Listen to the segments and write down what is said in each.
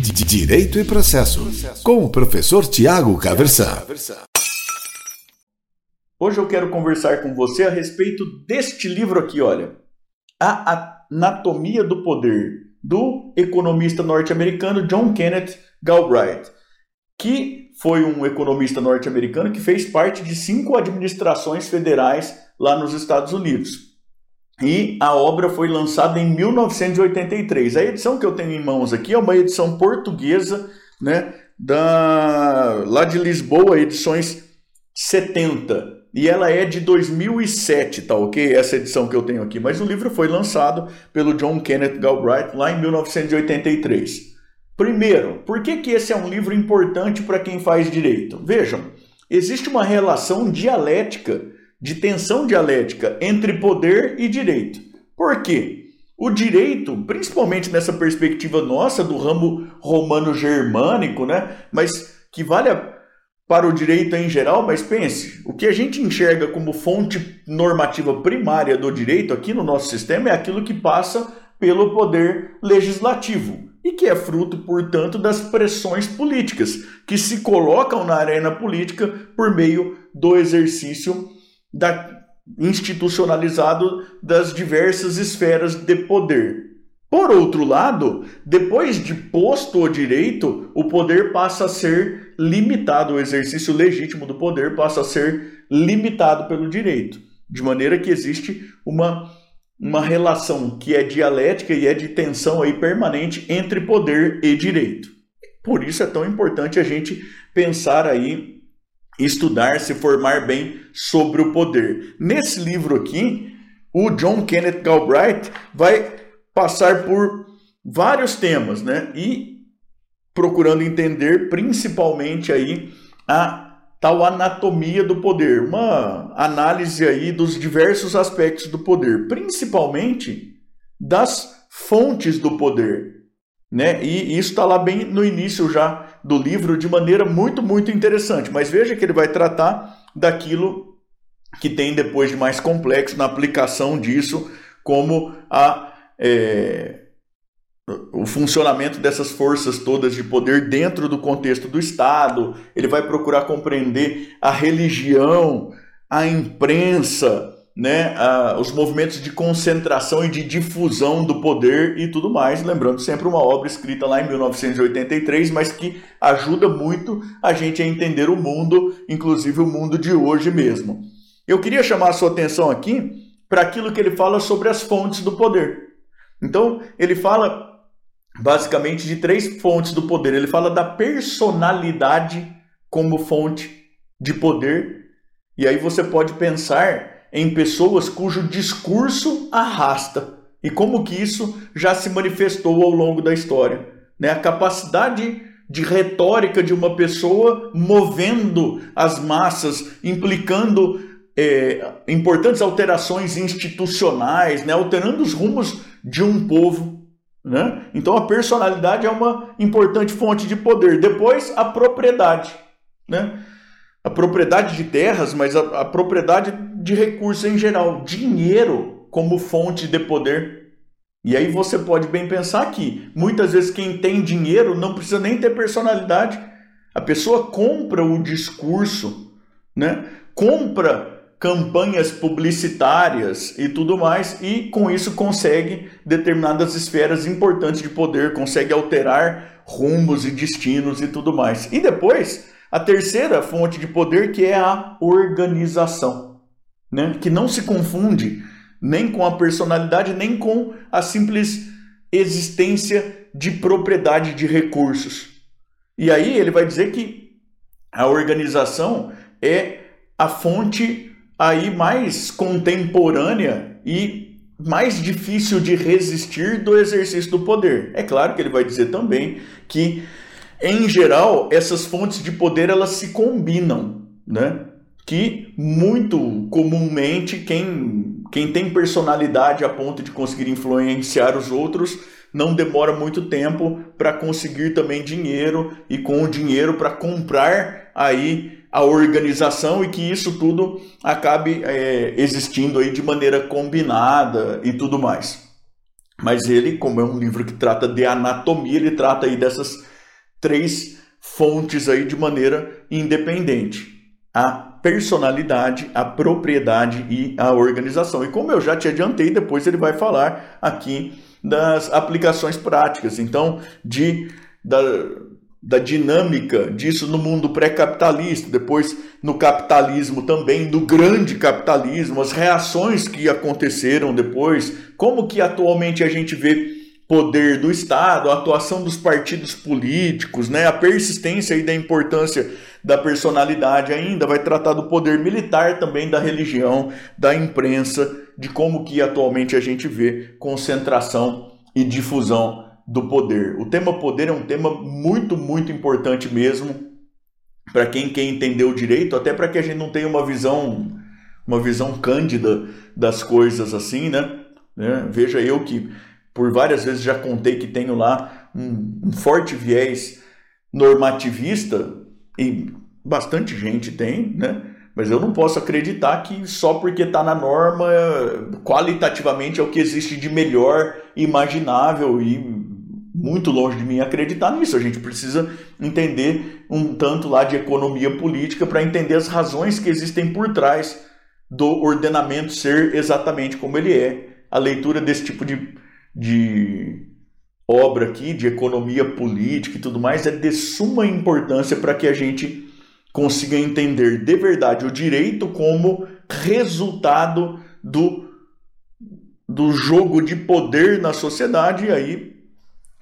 Direito e Processo, com o professor Tiago Caversan. Hoje eu quero conversar com você a respeito deste livro aqui, olha. A Anatomia do Poder, do economista norte-americano John Kenneth Galbraith, que foi um economista norte-americano que fez parte de cinco administrações federais lá nos Estados Unidos. E a obra foi lançada em 1983. A edição que eu tenho em mãos aqui é uma edição portuguesa, né, da lá de Lisboa, edições 70. E ela é de 2007, tá ok? Essa edição que eu tenho aqui. Mas o livro foi lançado pelo John Kenneth Galbraith lá em 1983. Primeiro, por que, que esse é um livro importante para quem faz direito? Vejam, existe uma relação dialética de tensão dialética entre poder e direito. Por quê? O direito, principalmente nessa perspectiva nossa do ramo romano-germânico, né? mas que vale para o direito em geral, mas pense, o que a gente enxerga como fonte normativa primária do direito aqui no nosso sistema é aquilo que passa pelo poder legislativo e que é fruto, portanto, das pressões políticas que se colocam na arena política por meio do exercício da, institucionalizado das diversas esferas de poder. Por outro lado, depois de posto o direito, o poder passa a ser limitado, o exercício legítimo do poder passa a ser limitado pelo direito, de maneira que existe uma, uma relação que é dialética e é de tensão aí permanente entre poder e direito. Por isso é tão importante a gente pensar aí estudar, se formar bem sobre o poder. Nesse livro aqui, o John Kenneth Galbraith vai passar por vários temas, né? E procurando entender principalmente aí a tal anatomia do poder, uma análise aí dos diversos aspectos do poder, principalmente das fontes do poder, né? E isso está lá bem no início já do livro de maneira muito, muito interessante. Mas veja que ele vai tratar daquilo que tem depois de mais complexo na aplicação disso, como a, é, o funcionamento dessas forças todas de poder dentro do contexto do Estado. Ele vai procurar compreender a religião, a imprensa, né, a, os movimentos de concentração e de difusão do poder e tudo mais. Lembrando sempre uma obra escrita lá em 1983, mas que ajuda muito a gente a entender o mundo, inclusive o mundo de hoje mesmo. Eu queria chamar a sua atenção aqui para aquilo que ele fala sobre as fontes do poder. Então, ele fala basicamente de três fontes do poder. Ele fala da personalidade como fonte de poder. E aí você pode pensar em pessoas cujo discurso arrasta e como que isso já se manifestou ao longo da história. Né? A capacidade de retórica de uma pessoa movendo as massas, implicando é, importantes alterações institucionais, né? alterando os rumos de um povo. Né? Então a personalidade é uma importante fonte de poder. Depois, a propriedade. Né? A propriedade de terras, mas a, a propriedade de recursos em geral, dinheiro como fonte de poder. E aí você pode bem pensar que muitas vezes quem tem dinheiro não precisa nem ter personalidade. A pessoa compra o discurso, né? Compra campanhas publicitárias e tudo mais, e com isso consegue determinadas esferas importantes de poder, consegue alterar rumos e destinos e tudo mais. E depois, a terceira fonte de poder que é a organização né? que não se confunde nem com a personalidade, nem com a simples existência de propriedade de recursos. E aí ele vai dizer que a organização é a fonte aí mais contemporânea e mais difícil de resistir do exercício do poder. É claro que ele vai dizer também que em geral essas fontes de poder elas se combinam, né? Que muito comumente quem, quem tem personalidade a ponto de conseguir influenciar os outros não demora muito tempo para conseguir também dinheiro e com o dinheiro para comprar aí a organização e que isso tudo acabe é, existindo aí de maneira combinada e tudo mais. Mas ele, como é um livro que trata de anatomia, ele trata aí dessas três fontes aí de maneira independente. A personalidade, a propriedade e a organização. E como eu já te adiantei, depois ele vai falar aqui das aplicações práticas. Então, de da, da dinâmica disso no mundo pré-capitalista, depois no capitalismo também, no grande capitalismo, as reações que aconteceram depois, como que atualmente a gente vê poder do Estado, a atuação dos partidos políticos, né, a persistência e da importância da personalidade ainda, vai tratar do poder militar também, da religião, da imprensa, de como que atualmente a gente vê concentração e difusão do poder. O tema poder é um tema muito, muito importante mesmo para quem quer entender o direito, até para que a gente não tenha uma visão uma visão cândida das coisas assim, né? né? Veja eu que por várias vezes já contei que tenho lá um, um forte viés normativista e bastante gente tem, né? Mas eu não posso acreditar que só porque está na norma, qualitativamente é o que existe de melhor imaginável e muito longe de mim acreditar nisso. A gente precisa entender um tanto lá de economia política para entender as razões que existem por trás do ordenamento ser exatamente como ele é. A leitura desse tipo de, de obra aqui, de economia política e tudo mais, é de suma importância para que a gente consiga entender de verdade o direito como resultado do, do jogo de poder na sociedade, e aí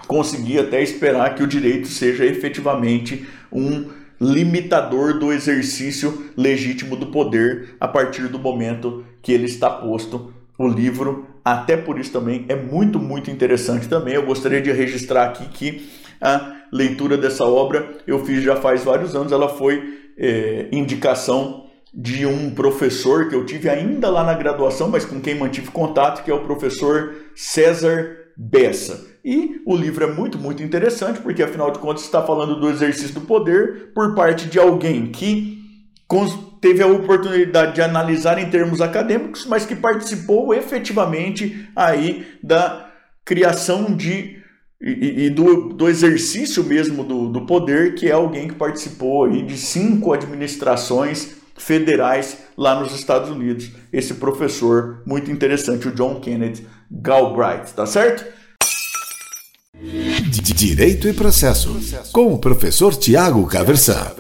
conseguir até esperar que o direito seja efetivamente um limitador do exercício legítimo do poder a partir do momento que ele está posto. O livro, até por isso também, é muito, muito interessante também. Eu gostaria de registrar aqui que a leitura dessa obra eu fiz já faz vários anos. Ela foi é, indicação de um professor que eu tive ainda lá na graduação, mas com quem mantive contato, que é o professor César Bessa. E o livro é muito, muito interessante, porque afinal de contas está falando do exercício do poder por parte de alguém que teve a oportunidade de analisar em termos acadêmicos, mas que participou efetivamente aí da criação de e, e do, do, exercício mesmo do, do poder, que é alguém que participou aí de cinco administrações federais lá nos Estados Unidos. Esse professor muito interessante, o John Kennedy Galbraith, tá certo? Direito e Processo, com o professor Tiago Caversan.